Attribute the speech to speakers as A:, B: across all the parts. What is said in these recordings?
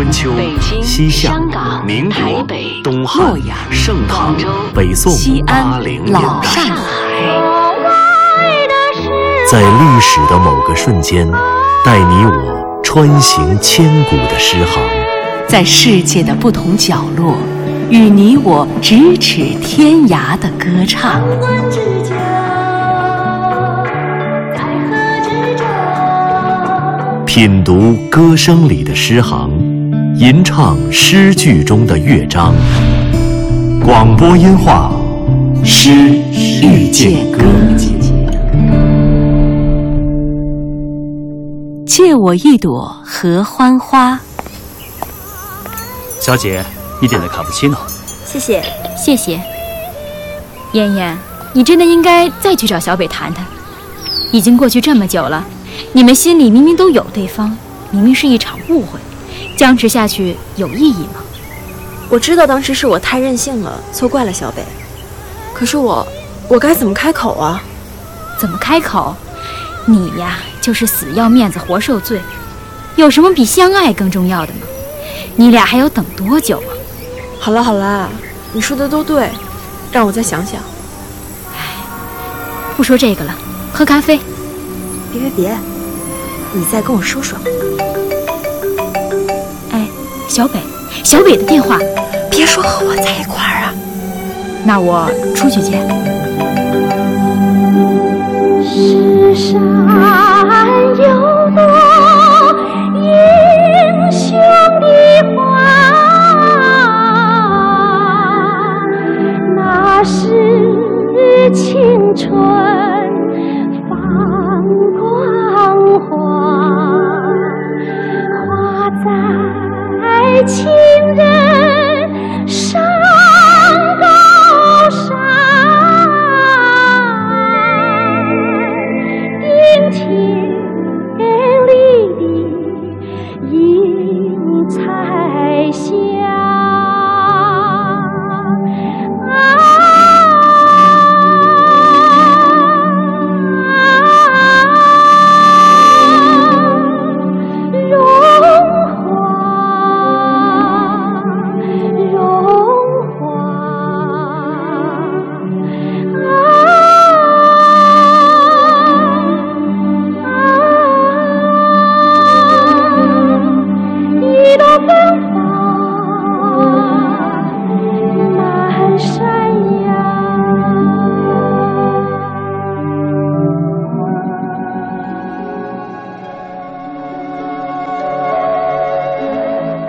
A: 春秋、西夏、民国、东汉、盛唐、北宋、八零年代，在历史的某个瞬间，带你我穿行千古的诗行；
B: 在世界的不同角落，与你我咫尺天涯的歌唱。
A: 品读歌声里的诗行，吟唱诗句中的乐章。广播音画《诗遇见歌》，
B: 借我一朵合欢花。
C: 小姐，你点的卡布奇诺。
D: 谢谢，
E: 谢谢。妍妍，你真的应该再去找小北谈谈。已经过去这么久了。你们心里明明都有对方，明明是一场误会，僵持下去有意义吗？
D: 我知道当时是我太任性了，错怪了小北。可是我，我该怎么开口啊？
E: 怎么开口？你呀，就是死要面子活受罪。有什么比相爱更重要的吗？你俩还要等多久啊？
D: 好了好了，你说的都对，让我再想想。
E: 唉，不说这个了，喝咖啡。
D: 别别别！你再跟我说说。
E: 小北，小北的电话，
D: 别说和我在一块儿啊。
E: 那我出去接。
F: 世上有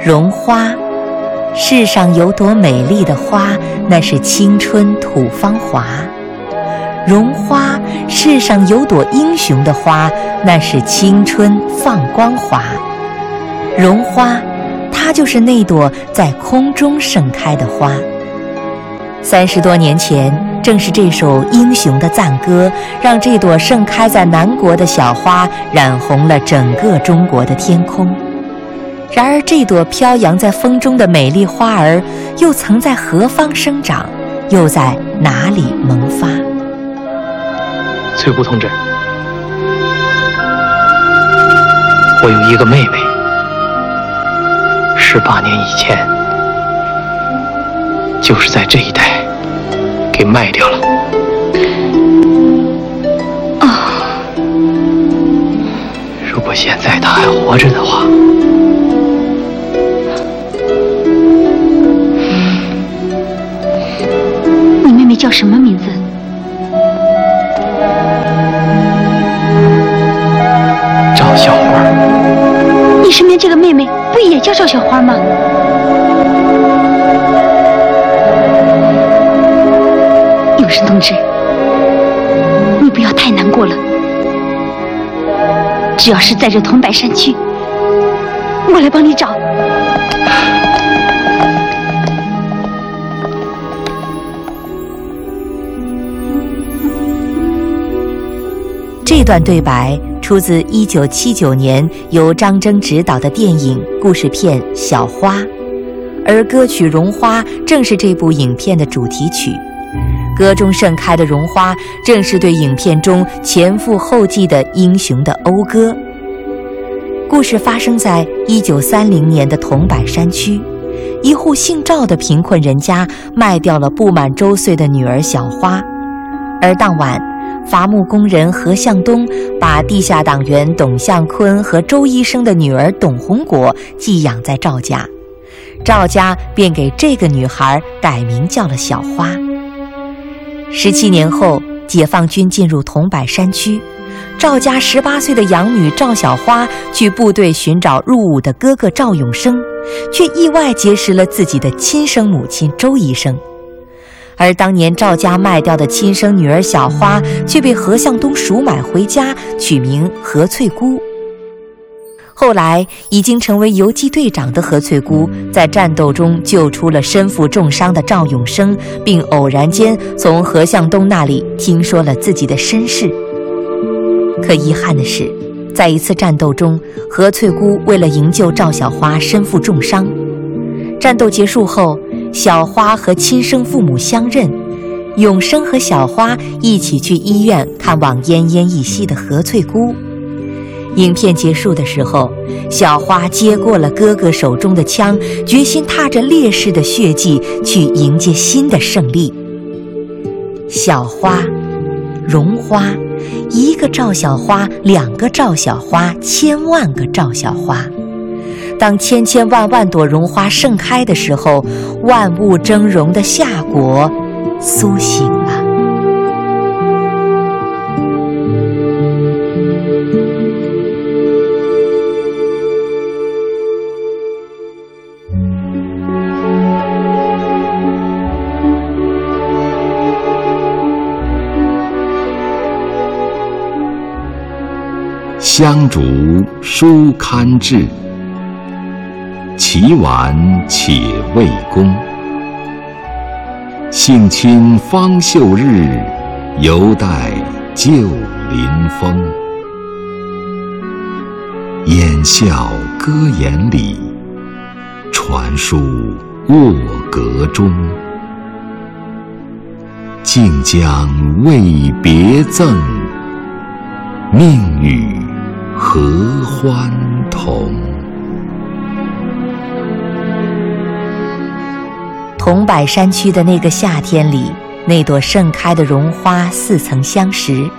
G: 绒花，世上有朵美丽的花，那是青春吐芳华。绒花，世上有朵英雄的花，那是青春放光华。绒花，它就是那朵在空中盛开的花。三十多年前，正是这首英雄的赞歌，让这朵盛开在南国的小花染红了整个中国的天空。然而，这朵飘扬在风中的美丽花儿，又曾在何方生长？又在哪里萌发？
H: 翠姑同志，我有一个妹妹，十八年以前，就是在这一带给卖掉了。
E: 啊！
H: 如果现在她还活着的话。
E: 叫什么名字？
H: 赵小花。
E: 你身边这个妹妹不也叫赵小花吗？永生同志，你不要太难过了。只要是在这桐柏山区，我来帮你找。
G: 这段对白出自1979年由张征执导的电影故事片《小花》，而歌曲《绒花》正是这部影片的主题曲。歌中盛开的绒花，正是对影片中前赴后继的英雄的讴歌。故事发生在一九三零年的桐柏山区，一户姓赵的贫困人家卖掉了不满周岁的女儿小花，而当晚，伐木工人何向东把地下党员董向坤和周医生的女儿董红果寄养在赵家，赵家便给这个女孩改名叫了小花。十七年后，解放军进入桐柏山区。赵家十八岁的养女赵小花去部队寻找入伍的哥哥赵永生，却意外结识了自己的亲生母亲周医生。而当年赵家卖掉的亲生女儿小花，却被何向东赎买回家，取名何翠姑。后来已经成为游击队长的何翠姑，在战斗中救出了身负重伤的赵永生，并偶然间从何向东那里听说了自己的身世。可遗憾的是，在一次战斗中，何翠姑为了营救赵小花，身负重伤。战斗结束后，小花和亲生父母相认，永生和小花一起去医院看望奄奄一息的何翠姑。影片结束的时候，小花接过了哥哥手中的枪，决心踏着烈士的血迹去迎接新的胜利。小花，荣花。一个赵小花，两个赵小花，千万个赵小花。当千千万万朵绒花盛开的时候，万物峥嵘的夏国苏醒了。
I: 香烛书刊志，其晚且未工。幸亲方秀日，犹待旧林风。言笑歌言里，传书卧阁中。竟将未别赠，命与。合欢同，
G: 桐柏山区的那个夏天里，那朵盛开的绒花似曾相识。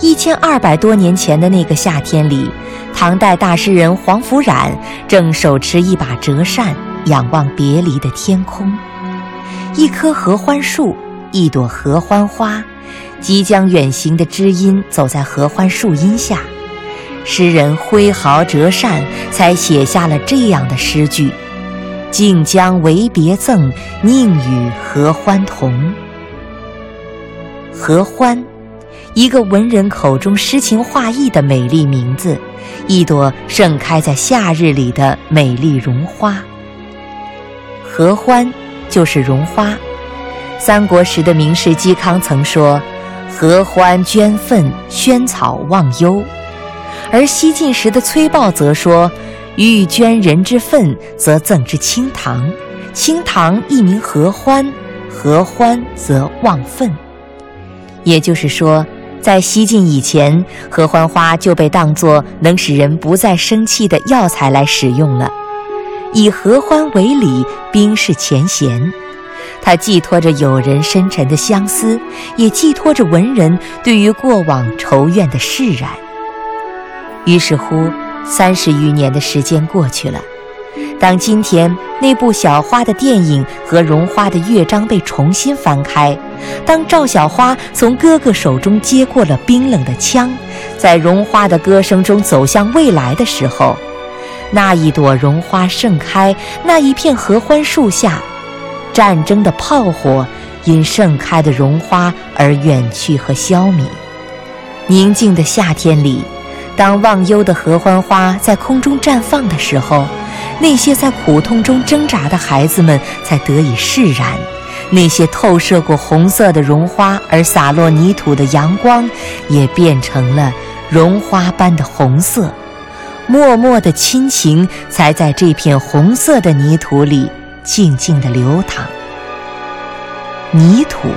G: 一千二百多年前的那个夏天里，唐代大诗人黄甫冉正手持一把折扇，仰望别离的天空。一棵合欢树，一朵合欢花，即将远行的知音走在合欢树荫下。诗人挥毫折扇，才写下了这样的诗句：“竟将为别赠，宁与合欢同。”合欢，一个文人口中诗情画意的美丽名字，一朵盛开在夏日里的美丽绒花。合欢就是绒花。三国时的名士嵇康曾说：“合欢捐粪，萱草忘忧。”而西晋时的崔豹则说：“欲捐人之粪，则赠之清塘。清塘亦名合欢，合欢则忘粪。”也就是说，在西晋以前，合欢花就被当作能使人不再生气的药材来使用了。以合欢为礼，冰释前嫌。它寄托着友人深沉的相思，也寄托着文人对于过往仇怨的释然。于是乎，三十余年的时间过去了。当今天那部小花的电影和绒花的乐章被重新翻开，当赵小花从哥哥手中接过了冰冷的枪，在绒花的歌声中走向未来的时候，那一朵绒花盛开，那一片合欢树下，战争的炮火因盛开的绒花而远去和消弭。宁静的夏天里。当忘忧的合欢花在空中绽放的时候，那些在苦痛中挣扎的孩子们才得以释然；那些透射过红色的绒花而洒落泥土的阳光，也变成了绒花般的红色。默默的亲情才在这片红色的泥土里静静地流淌。泥土，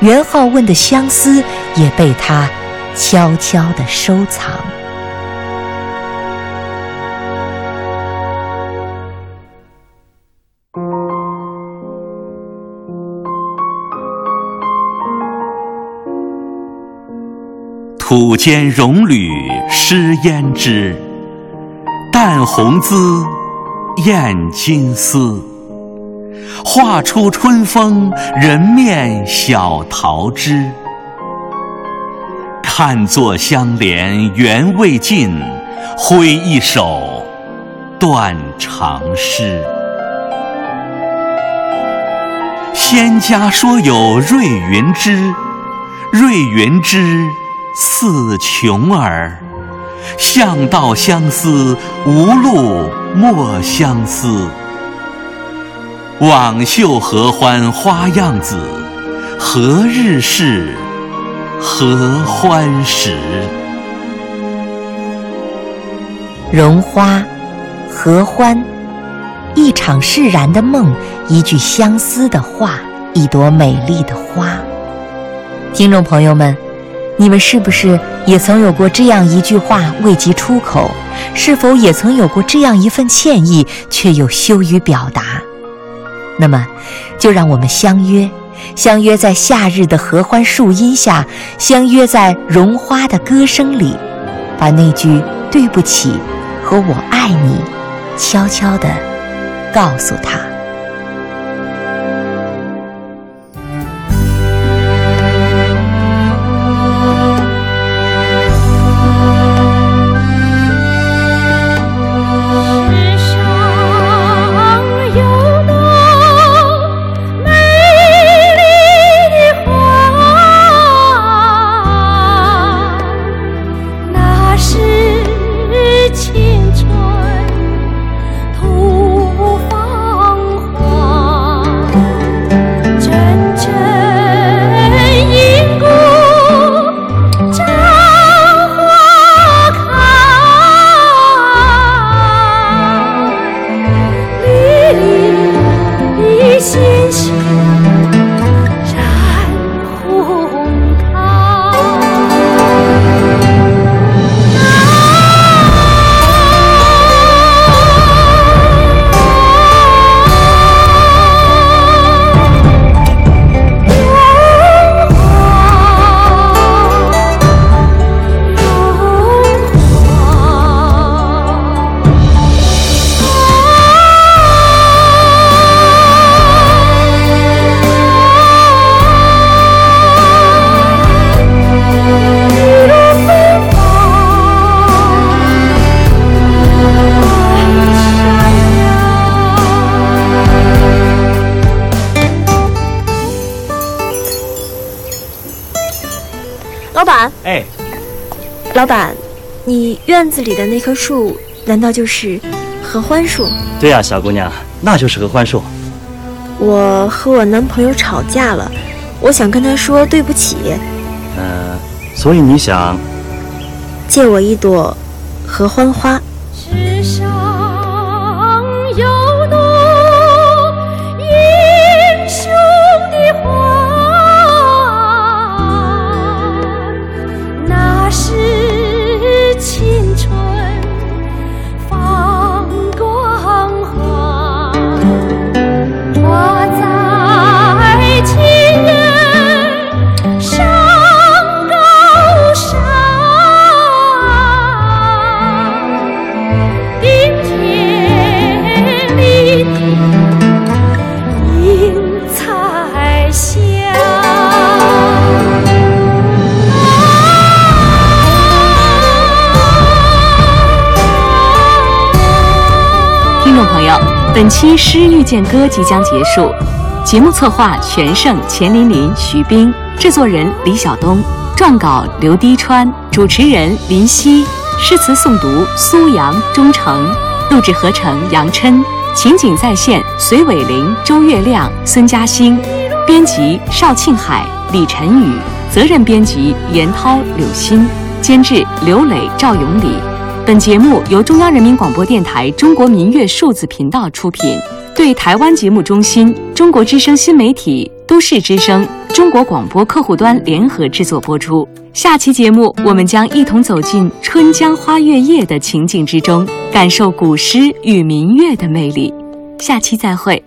G: 元好问的相思也被他。悄悄地收藏。
A: 土间荣履失胭脂，淡红姿，艳金丝。画出春风，人面小桃枝。看作相怜缘未尽，挥一首断肠诗。仙家说有瑞云枝，瑞云枝似琼儿。向道相思，无路莫相思。网绣合欢花样子，何日是？合欢时？
G: 绒花，合欢，一场释然的梦，一句相思的话，一朵美丽的花。听众朋友们，你们是不是也曾有过这样一句话未及出口？是否也曾有过这样一份歉意，却又羞于表达？那么，就让我们相约。相约在夏日的合欢树荫下，相约在绒花的歌声里，把那句“对不起”和我爱你，悄悄地告诉他。
D: 老板，你院子里的那棵树，难道就是合欢树？
C: 对呀，小姑娘，那就是合欢树。
D: 我和我男朋友吵架了，我想跟他说对不起。
C: 嗯，所以你想
D: 借我一朵合欢花？
B: 本期《诗遇见歌》即将结束，节目策划全胜、钱琳琳、徐冰，制作人李晓东，撰稿刘滴川，主持人林夕，诗词诵读苏阳、钟诚，录制合成杨琛，情景再现隋伟玲、周月亮、孙嘉欣，编辑邵庆海、李晨宇，责任编辑严涛、柳鑫，监制刘磊、赵永礼。本节目由中央人民广播电台中国民乐数字频道出品，对台湾节目中心、中国之声新媒体、都市之声、中国广播客户端联合制作播出。下期节目，我们将一同走进“春江花月夜”的情景之中，感受古诗与民乐的魅力。下期再会。